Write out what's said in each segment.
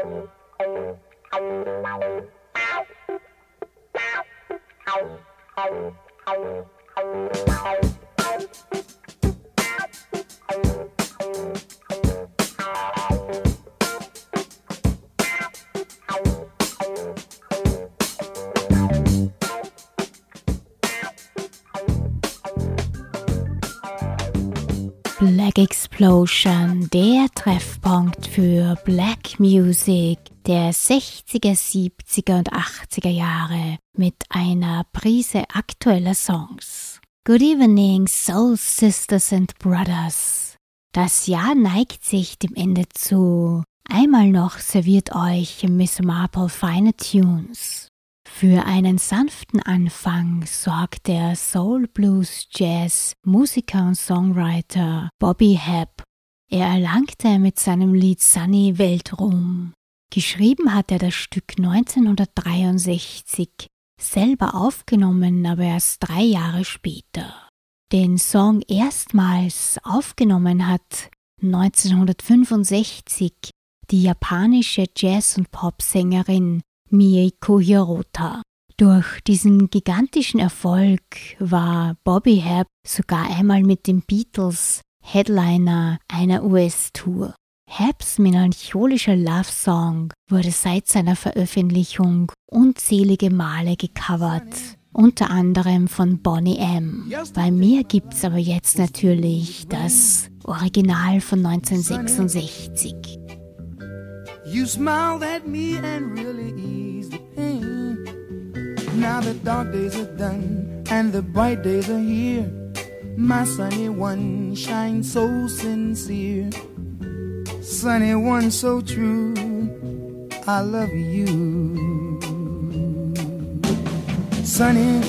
Thank you. Black Explosion, der Treffpunkt für Black Music der 60er, 70er und 80er Jahre mit einer Prise aktueller Songs. Good evening, Soul Sisters and Brothers. Das Jahr neigt sich dem Ende zu. Einmal noch serviert euch Miss Marple feine Tunes. Für einen sanften Anfang sorgt der Soul Blues Jazz Musiker und Songwriter Bobby Hebb. Er erlangte mit seinem Lied Sunny Weltruhm. Geschrieben hat er das Stück 1963, selber aufgenommen aber erst drei Jahre später. Den Song erstmals aufgenommen hat 1965 die japanische Jazz- und Popsängerin Mieko Hirota. Durch diesen gigantischen Erfolg war Bobby Hebb sogar einmal mit den Beatles Headliner einer US-Tour. Hebbs melancholischer Love Song wurde seit seiner Veröffentlichung unzählige Male gecovert, unter anderem von Bonnie M. Bei mir gibt's aber jetzt natürlich das Original von 1966. You smiled at me and really eased the pain. Now the dark days are done and the bright days are here. My sunny one shines so sincere. Sunny one so true. I love you. Sunny,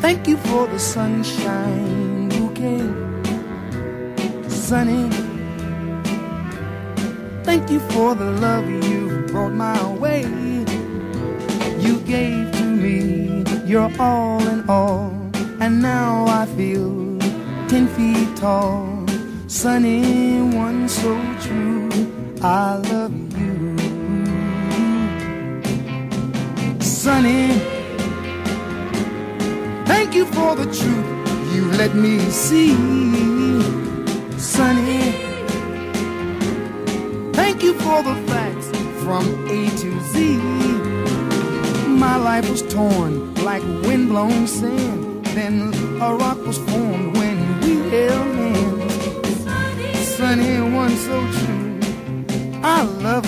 thank you for the sunshine bouquet. Sunny, Thank you for the love you brought my way. You gave to me your all in all, and now I feel ten feet tall. Sunny one so true, I love you. Sunny, thank you for the truth you let me see. For the facts from A to Z. My life was torn like windblown sand. Then a rock was formed when we held hands. Sunny one so true. I love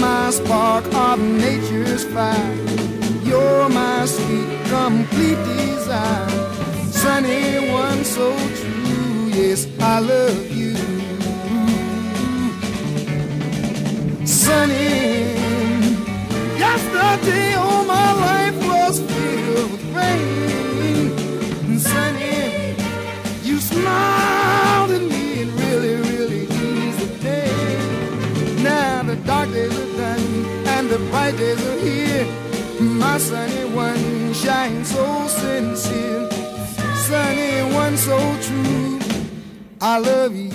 my spark of nature's fire. You're my sweet, complete desire. Sunny one so true, yes, I love you. Sunny, yesterday I love you.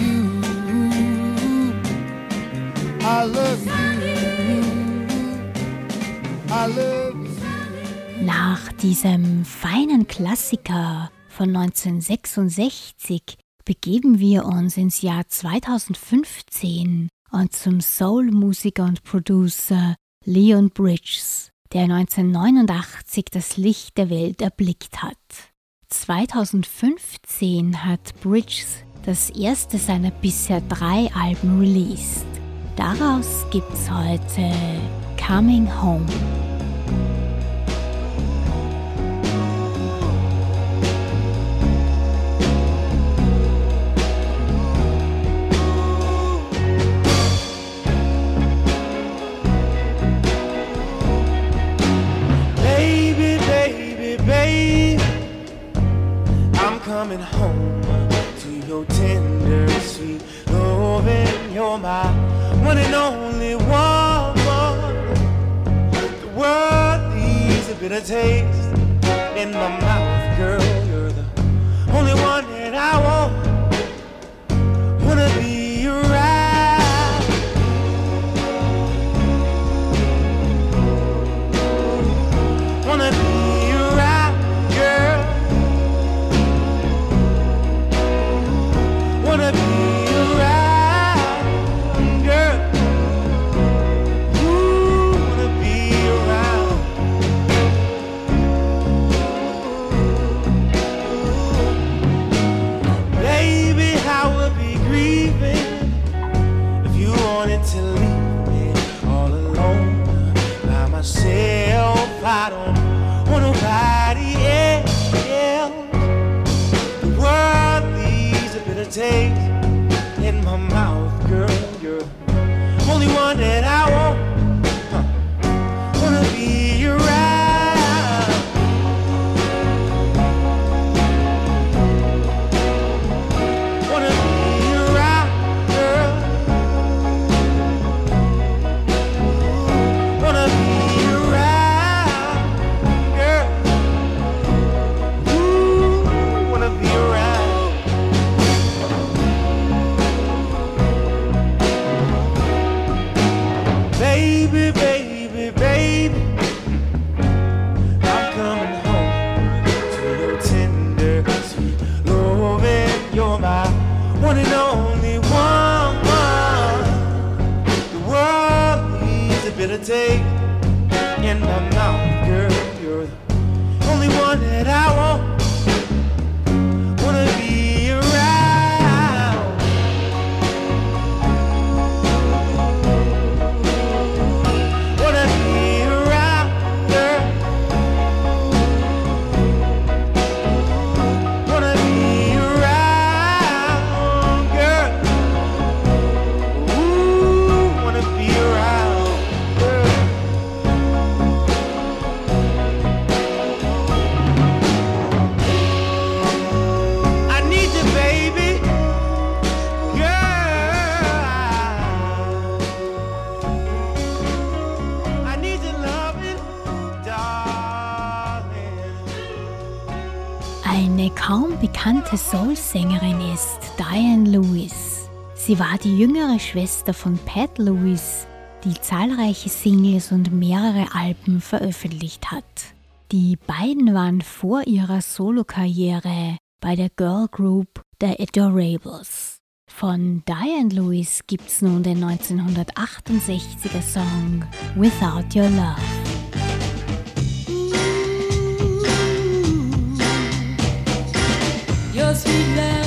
I love you. I love you. Nach diesem feinen Klassiker von 1966 begeben wir uns ins Jahr 2015 und zum Soul-Musiker und Producer Leon Bridges, der 1989 das Licht der Welt erblickt hat. 2015 hat Bridges das erste seiner bisher drei Alben released. Daraus gibt's heute Coming Home. Coming home your tender, sweet loving. You're my one and only woman. The world needs a bit of taste in my mouth. Sie war die jüngere Schwester von Pat Lewis, die zahlreiche Singles und mehrere Alben veröffentlicht hat. Die beiden waren vor ihrer Solokarriere bei der Girl Group The Adorables. Von Diane Lewis gibt's nun den 1968er Song Without Your Love. sweet land.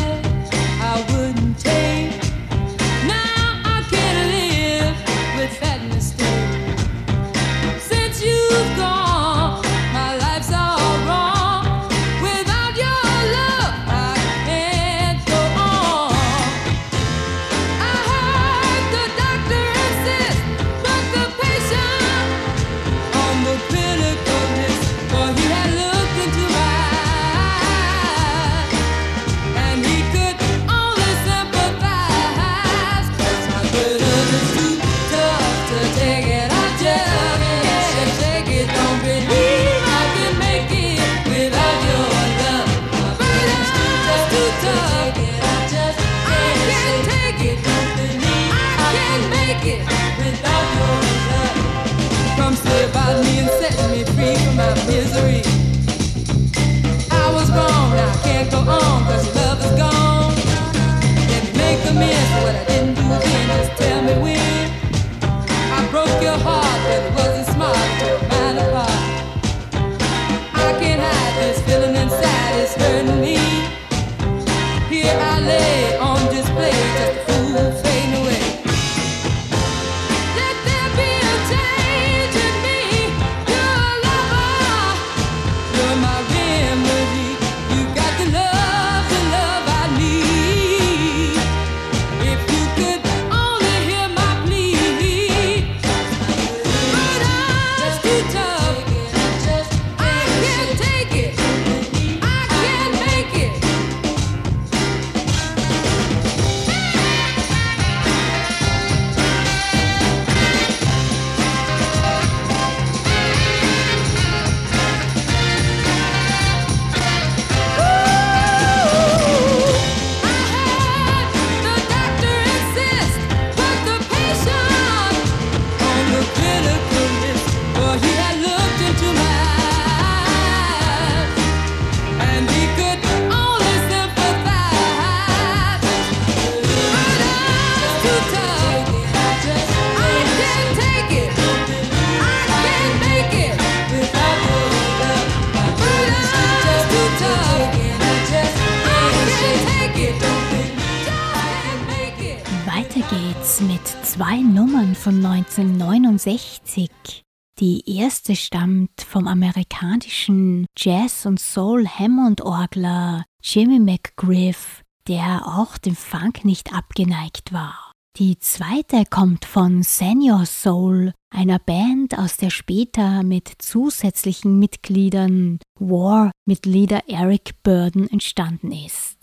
Soul-Hammond-Orgler Jimmy McGriff, der auch dem Funk nicht abgeneigt war. Die zweite kommt von Senior Soul, einer Band, aus der später mit zusätzlichen Mitgliedern War-Mitglieder Eric Burden entstanden ist.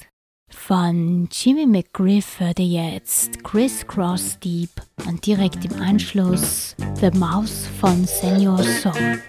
Von Jimmy McGriff hörte jetzt Criss Cross Deep und direkt im Anschluss The Mouse von Senior Soul.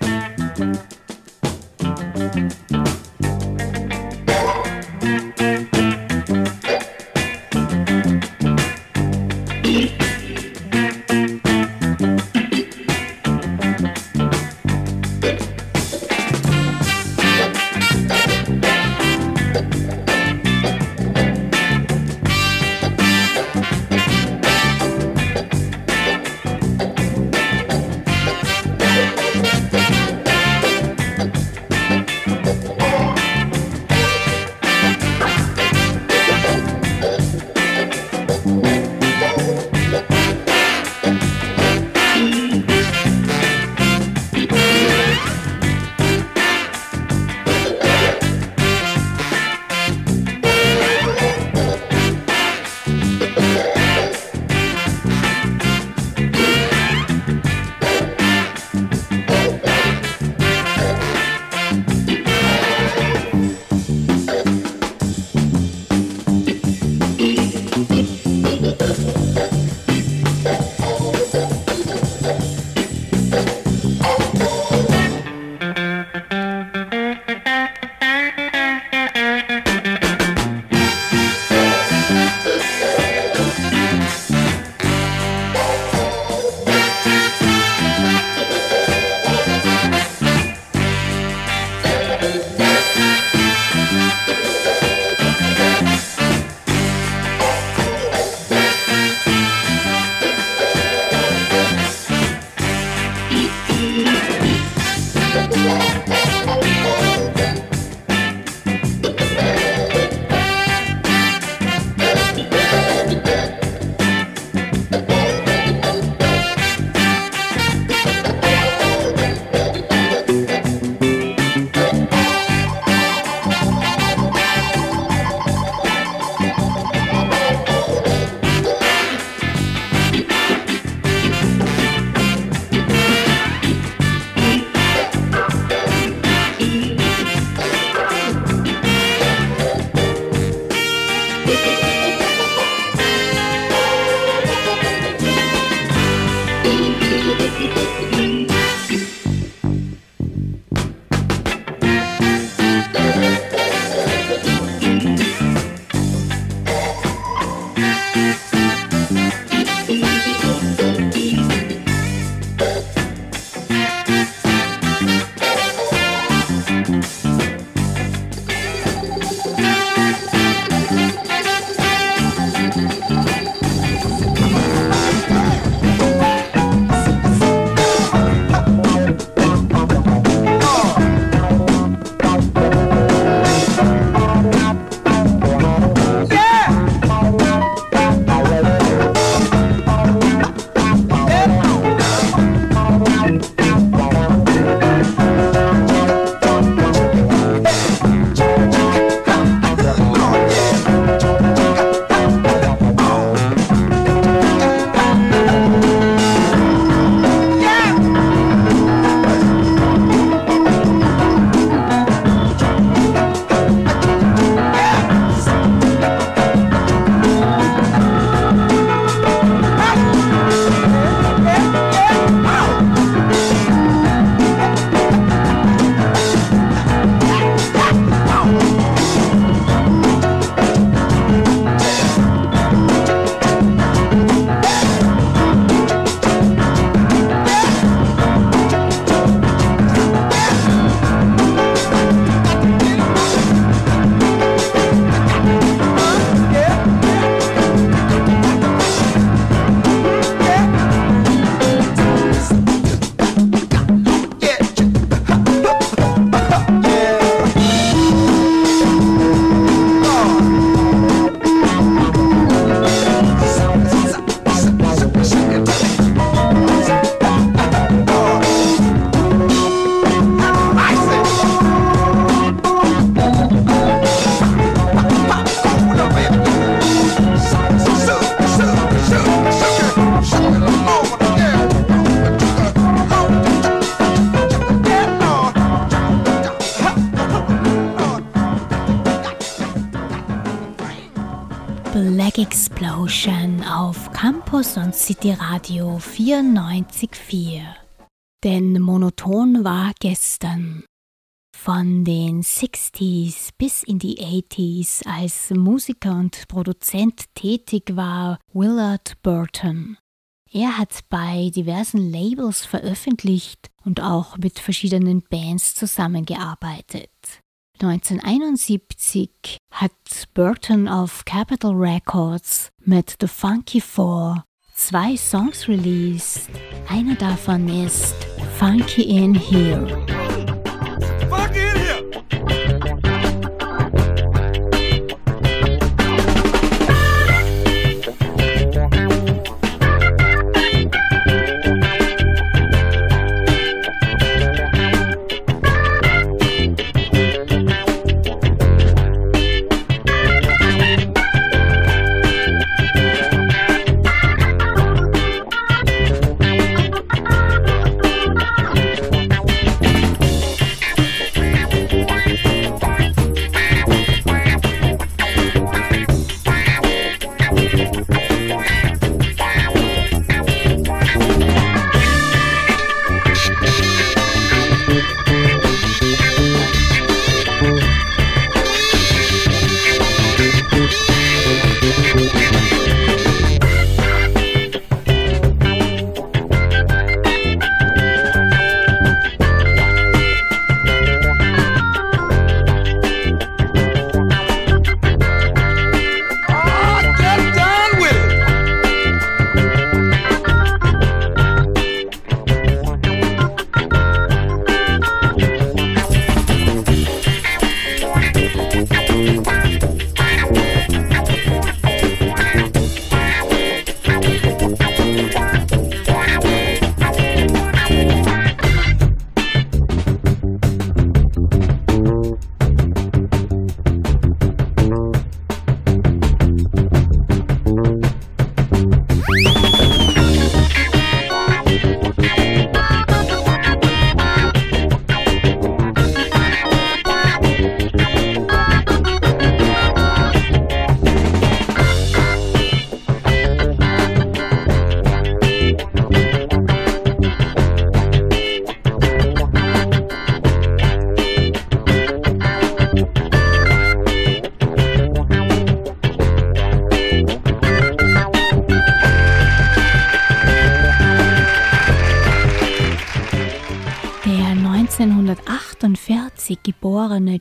City Radio 94.4. Denn monoton war gestern. Von den 60s bis in die 80s als Musiker und Produzent tätig war Willard Burton. Er hat bei diversen Labels veröffentlicht und auch mit verschiedenen Bands zusammengearbeitet. 1971 hat Burton auf Capitol Records mit The Funky Four zwei Songs released. Einer davon ist Funky in Here.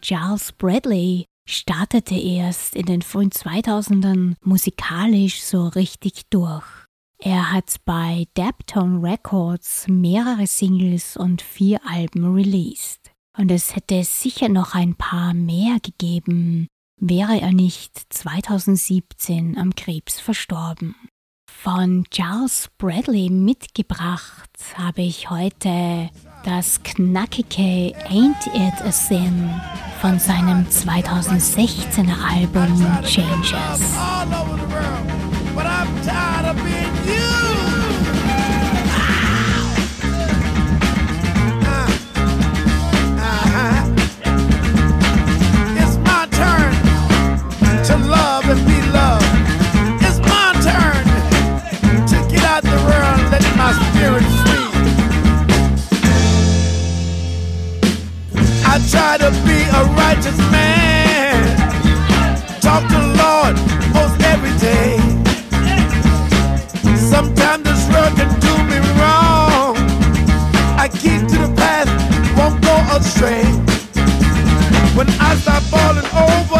Charles Bradley startete erst in den frühen 2000ern musikalisch so richtig durch. Er hat bei Daptone Records mehrere Singles und vier Alben released. Und es hätte sicher noch ein paar mehr gegeben, wäre er nicht 2017 am Krebs verstorben. Von Charles Bradley mitgebracht habe ich heute das knackige Ain't It a Sin von seinem 2016er Album Changes. It's my turn to get out the world, let my try to be a righteous man. Talk to Lord most every day. Sometimes this world can do me wrong. I keep to the path, won't go astray. When I start falling over,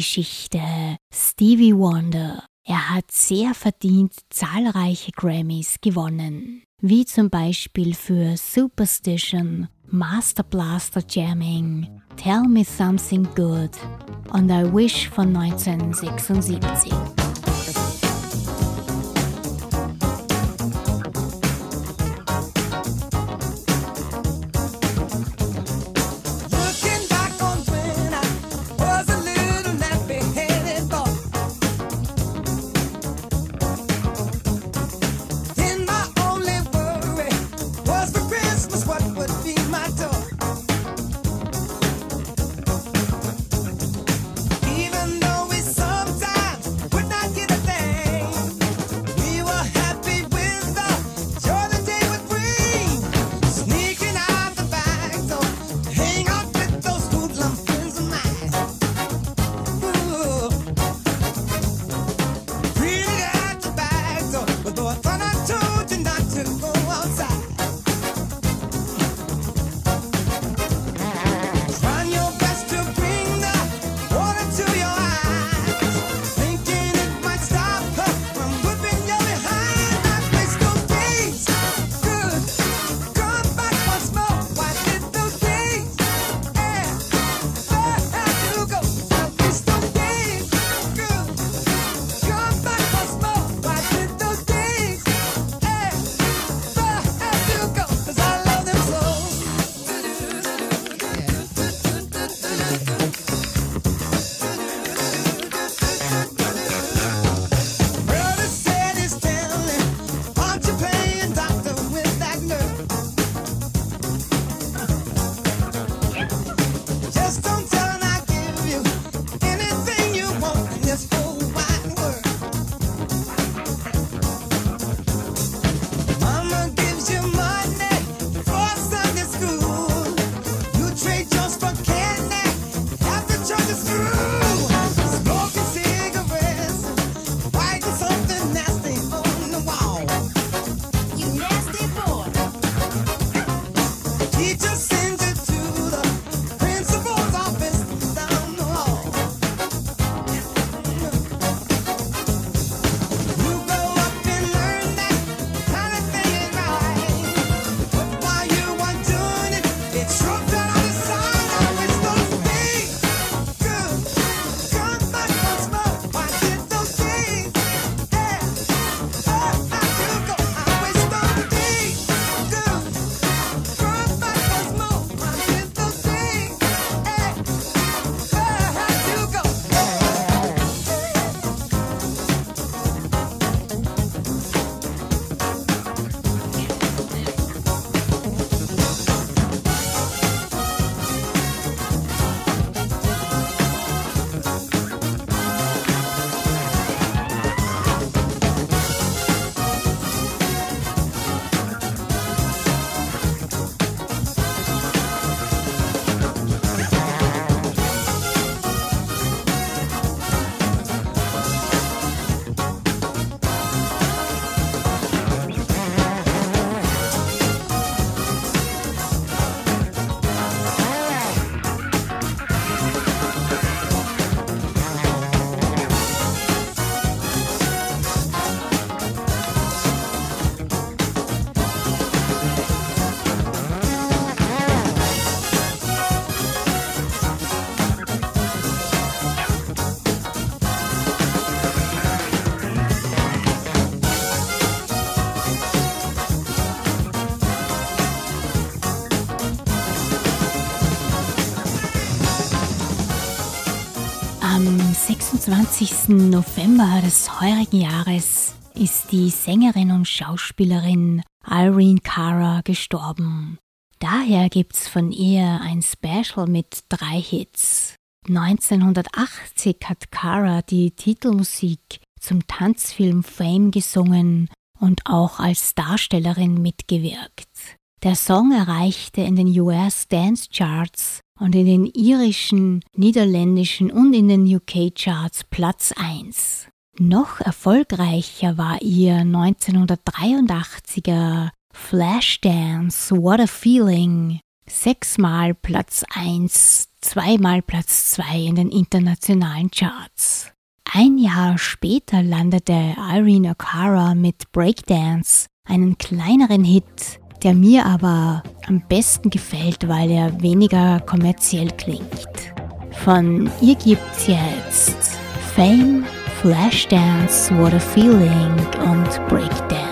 Geschichte. Stevie Wonder. Er hat sehr verdient zahlreiche Grammys gewonnen, wie zum Beispiel für Superstition, Master Blaster Jamming, Tell Me Something Good und I Wish von 1976. November des heurigen Jahres ist die Sängerin und Schauspielerin Irene Cara gestorben. Daher gibt's von ihr ein Special mit drei Hits. 1980 hat Cara die Titelmusik zum Tanzfilm Fame gesungen und auch als Darstellerin mitgewirkt. Der Song erreichte in den US Dance Charts und in den irischen, niederländischen und in den UK-Charts Platz 1. Noch erfolgreicher war ihr 1983er Flashdance What a Feeling. Sechsmal Platz 1, zweimal Platz 2 in den internationalen Charts. Ein Jahr später landete Irene O'Cara mit Breakdance, einen kleineren Hit, der mir aber am besten gefällt, weil er weniger kommerziell klingt. Von ihr gibt's jetzt Fame, Flashdance, What a Feeling und Breakdance.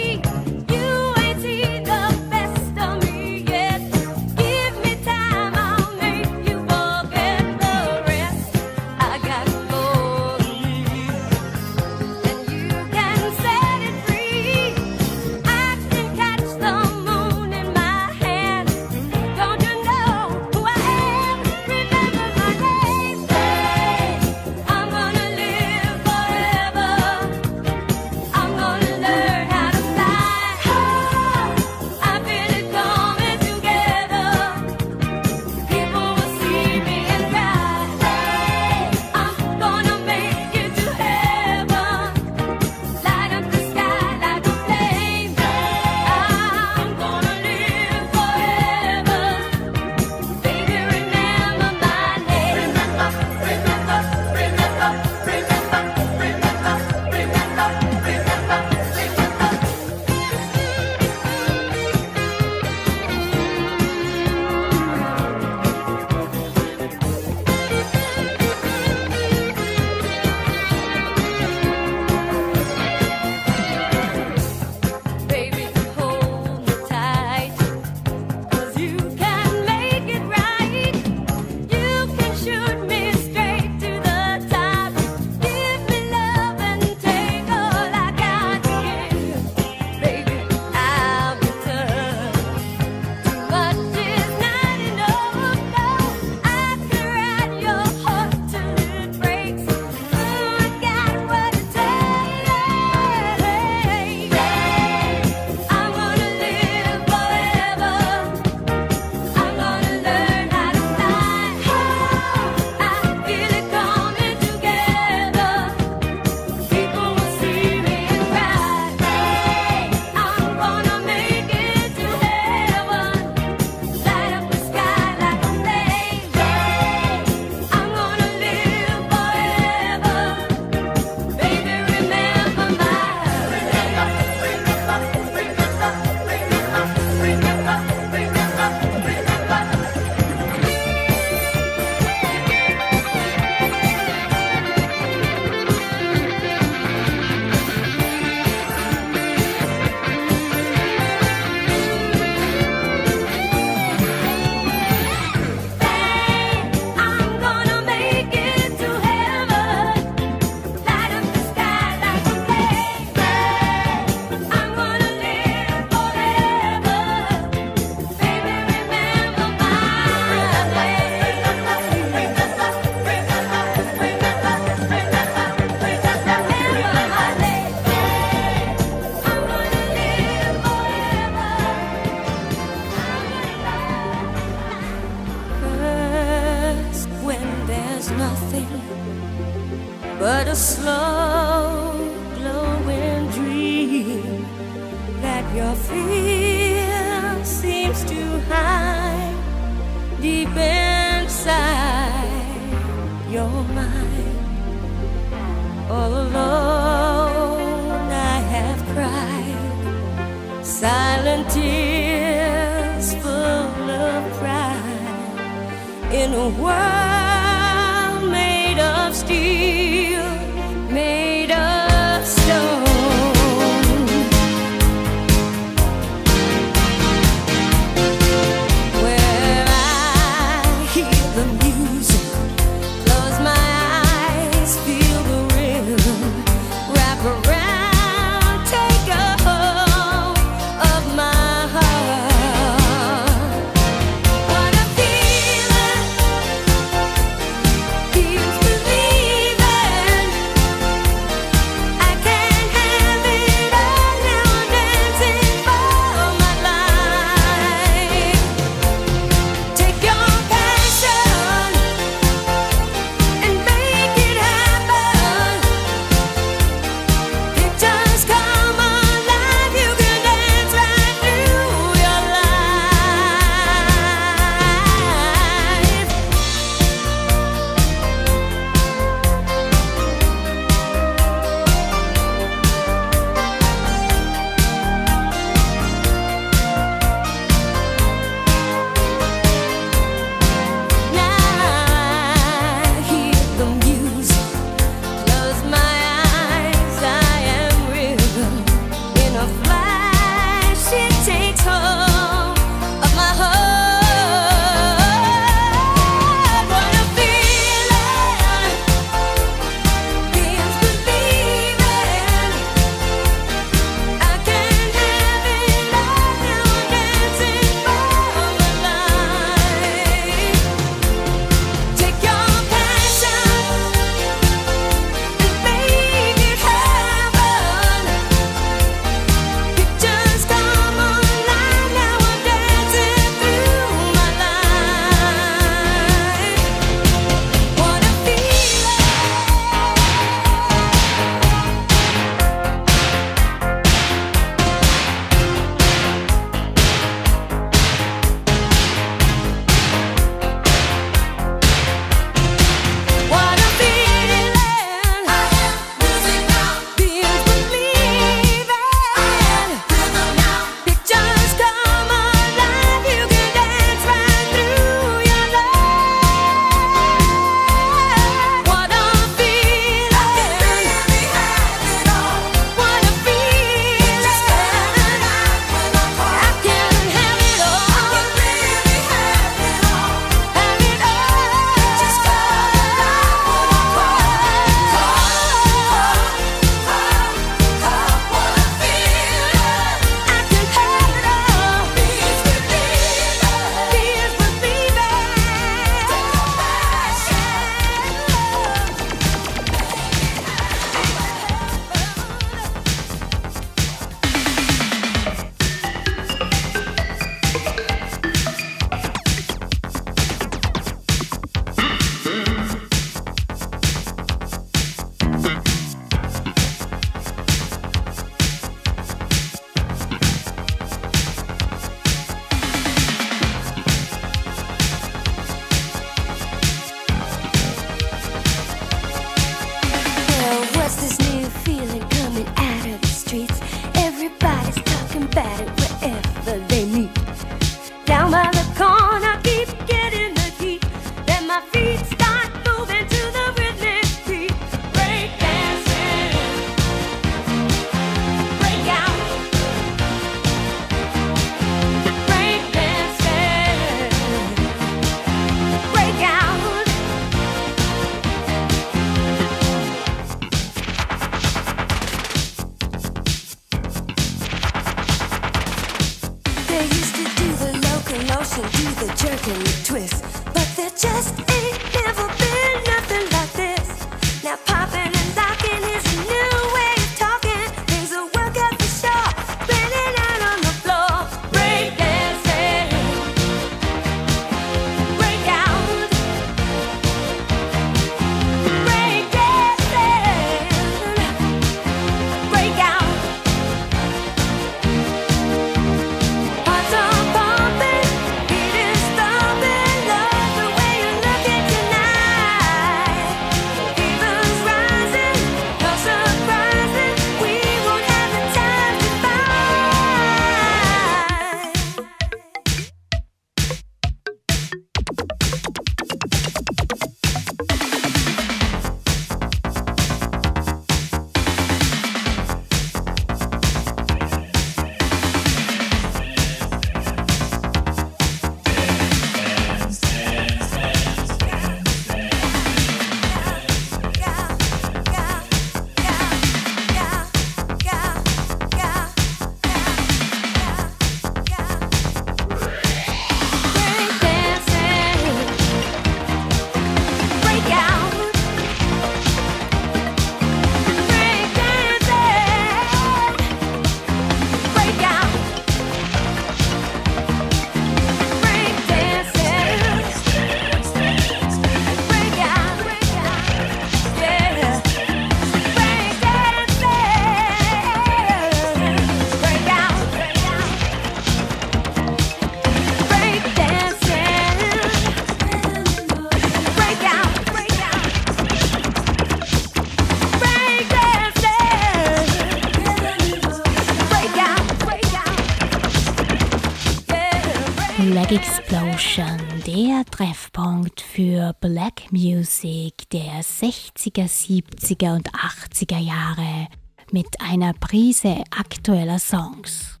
60er, 70er und 80er Jahre mit einer Prise aktueller Songs.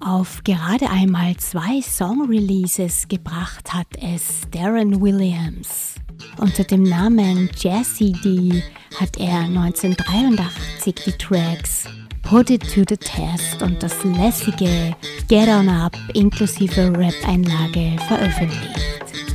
Auf gerade einmal zwei Song-Releases gebracht hat es Darren Williams. Unter dem Namen Jesse D hat er 1983 die Tracks Put It to the Test und das lässige Get On Up inklusive Rap-Einlage veröffentlicht.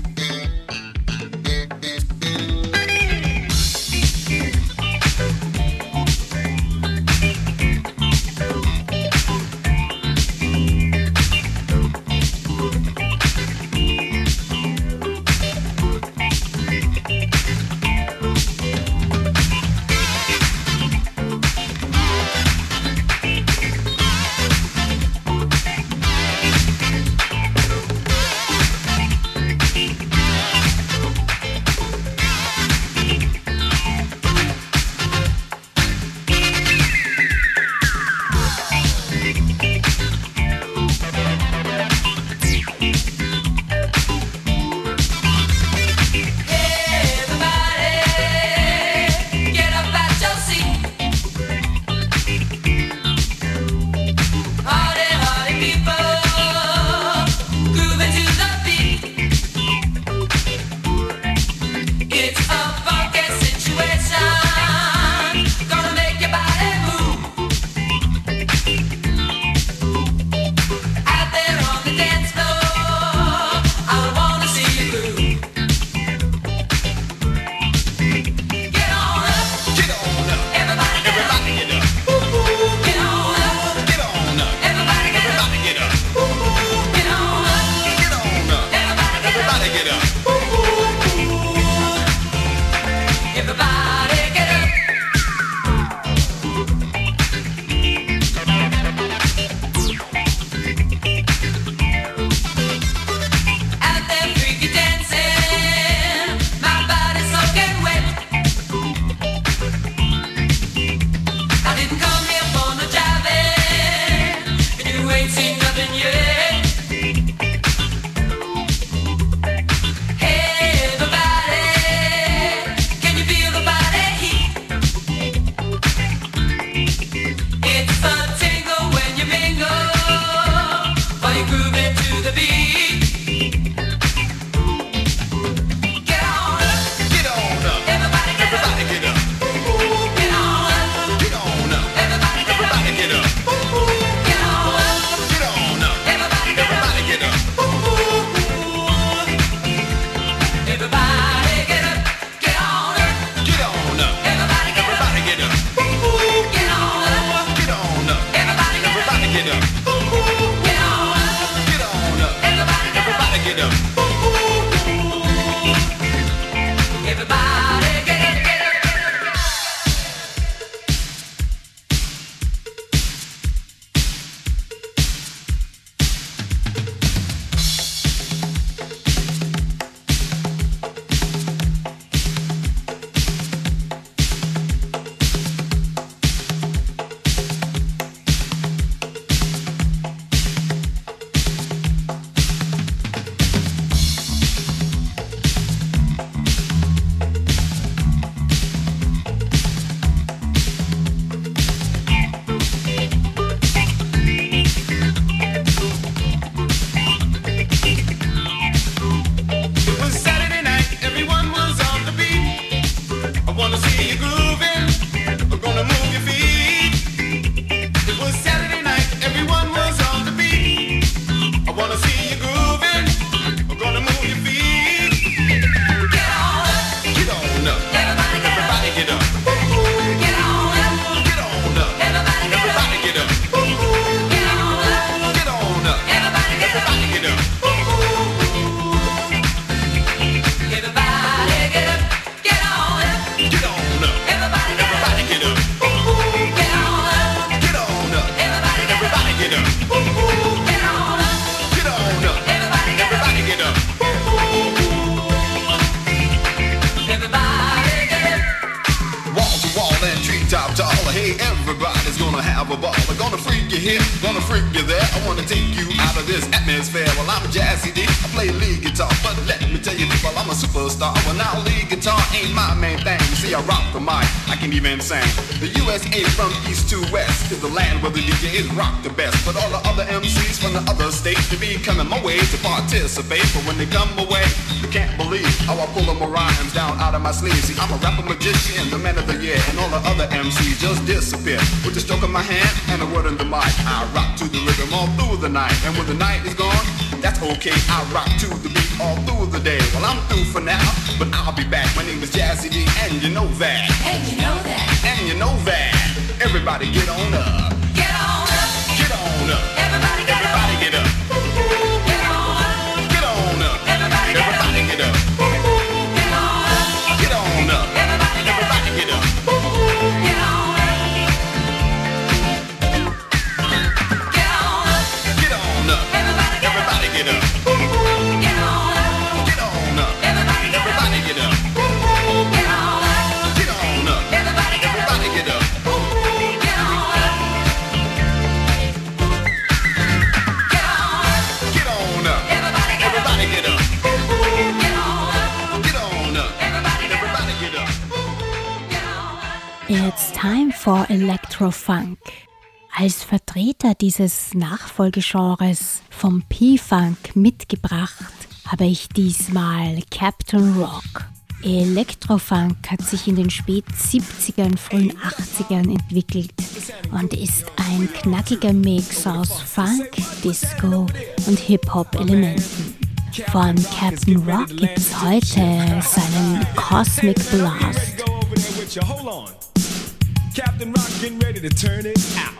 I rock to the beat all through the day. Well, I'm through for now, Electrofunk. Als Vertreter dieses Nachfolgegenres vom P-Funk mitgebracht habe ich diesmal Captain Rock. Electrofunk hat sich in den spät 70ern, frühen 80ern entwickelt und ist ein knackiger Mix aus Funk, Disco und Hip-Hop-Elementen. Von Captain Rock gibt's heute seinen Cosmic Blast. Captain Rock getting ready to turn it out.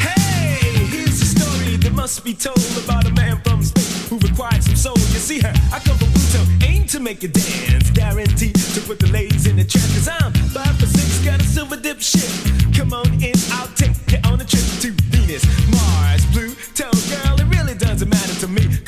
Hey, here's a story that must be told about a man from space who required some soul. You see her, I come from to make you dance, guaranteed to put the ladies in the trance. Cause I'm five for six, got a silver dip ship. Come on in, I'll take you on a trip to Venus, Mars, Blue, Pluto. Girl, it really doesn't matter to me.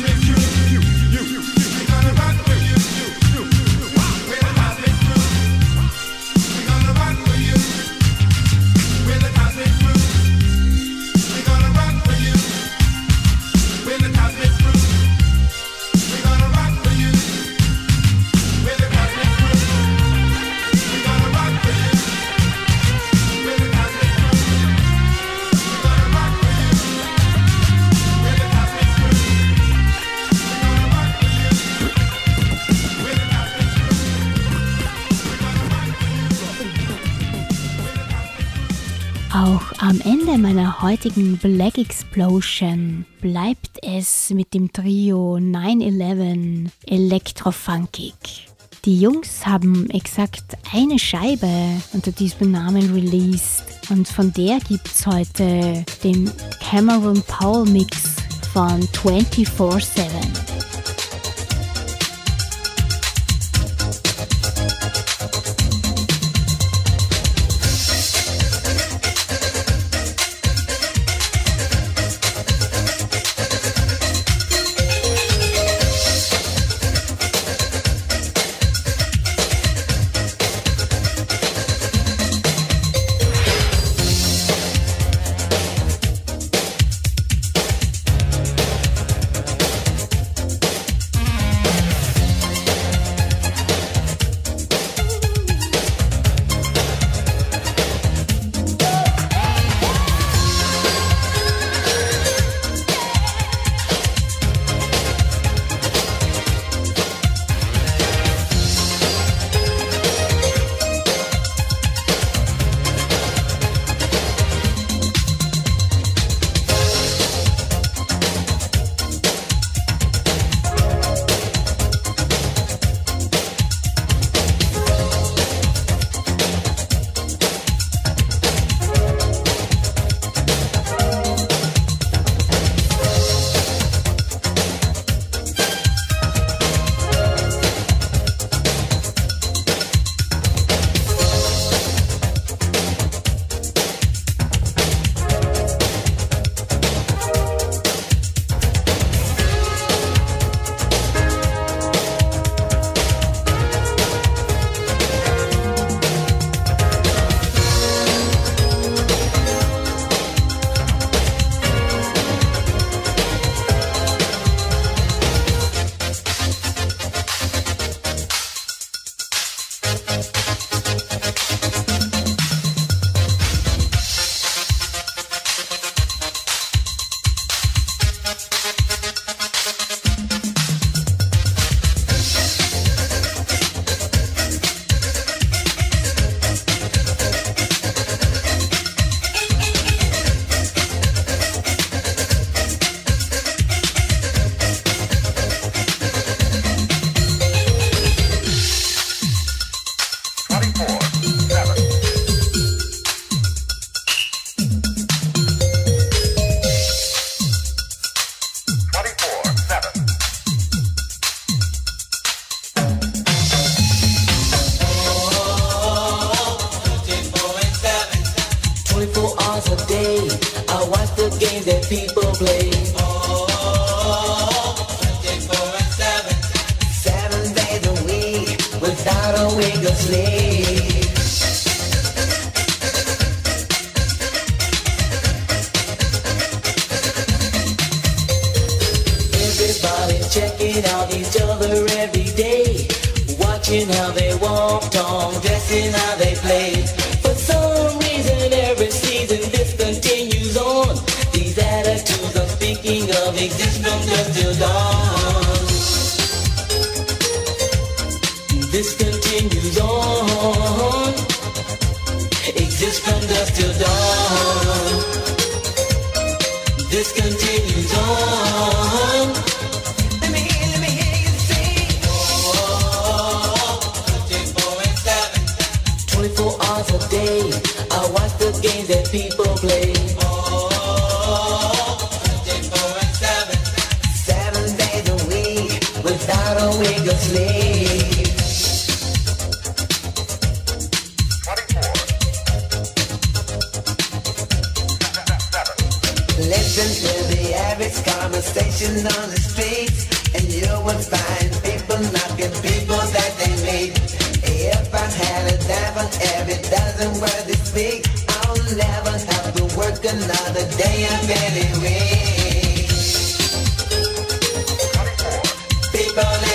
Ende meiner heutigen Black Explosion bleibt es mit dem Trio 911 Electrofunkig. Die Jungs haben exakt eine Scheibe unter diesem Namen released und von der gibt's heute den Cameron Powell Mix von 24-7. California.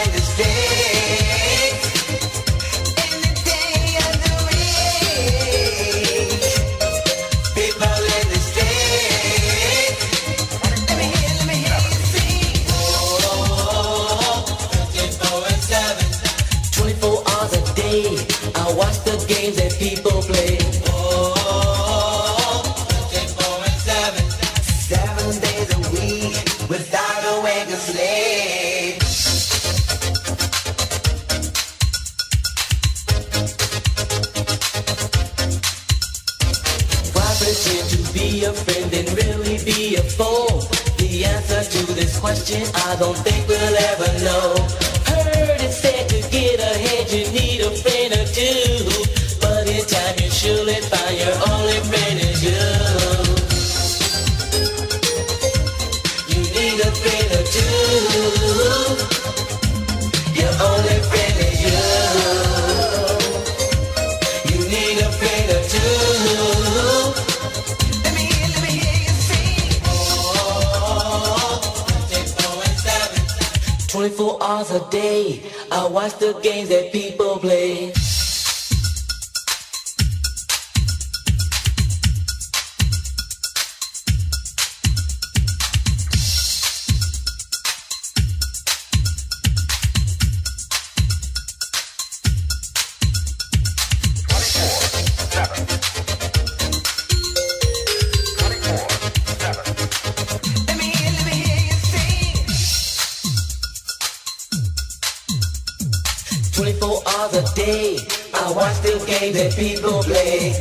I watch the game that people play.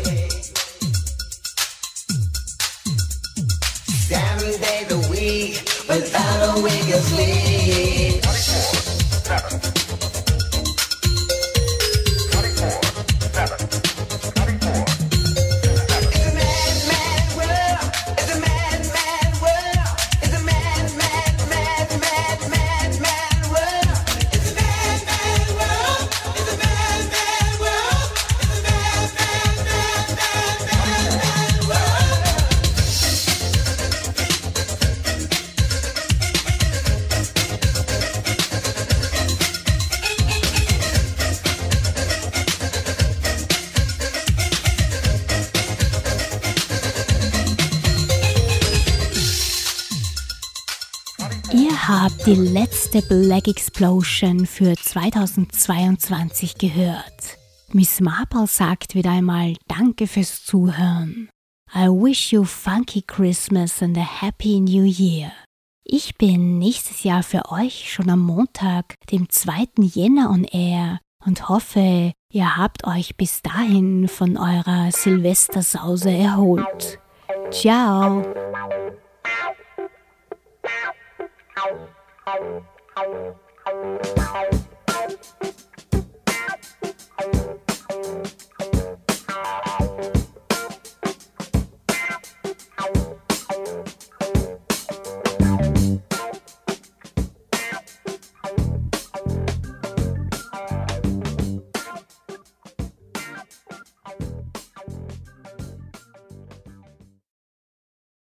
Seven days a week, without a wink of sleep. 24, 7. die letzte Black Explosion für 2022 gehört. Miss Marple sagt wieder einmal Danke fürs Zuhören. I wish you funky Christmas and a happy new year. Ich bin nächstes Jahr für euch schon am Montag, dem 2. Jänner on Air und hoffe, ihr habt euch bis dahin von eurer Silvestersause erholt. Ciao! Thank you.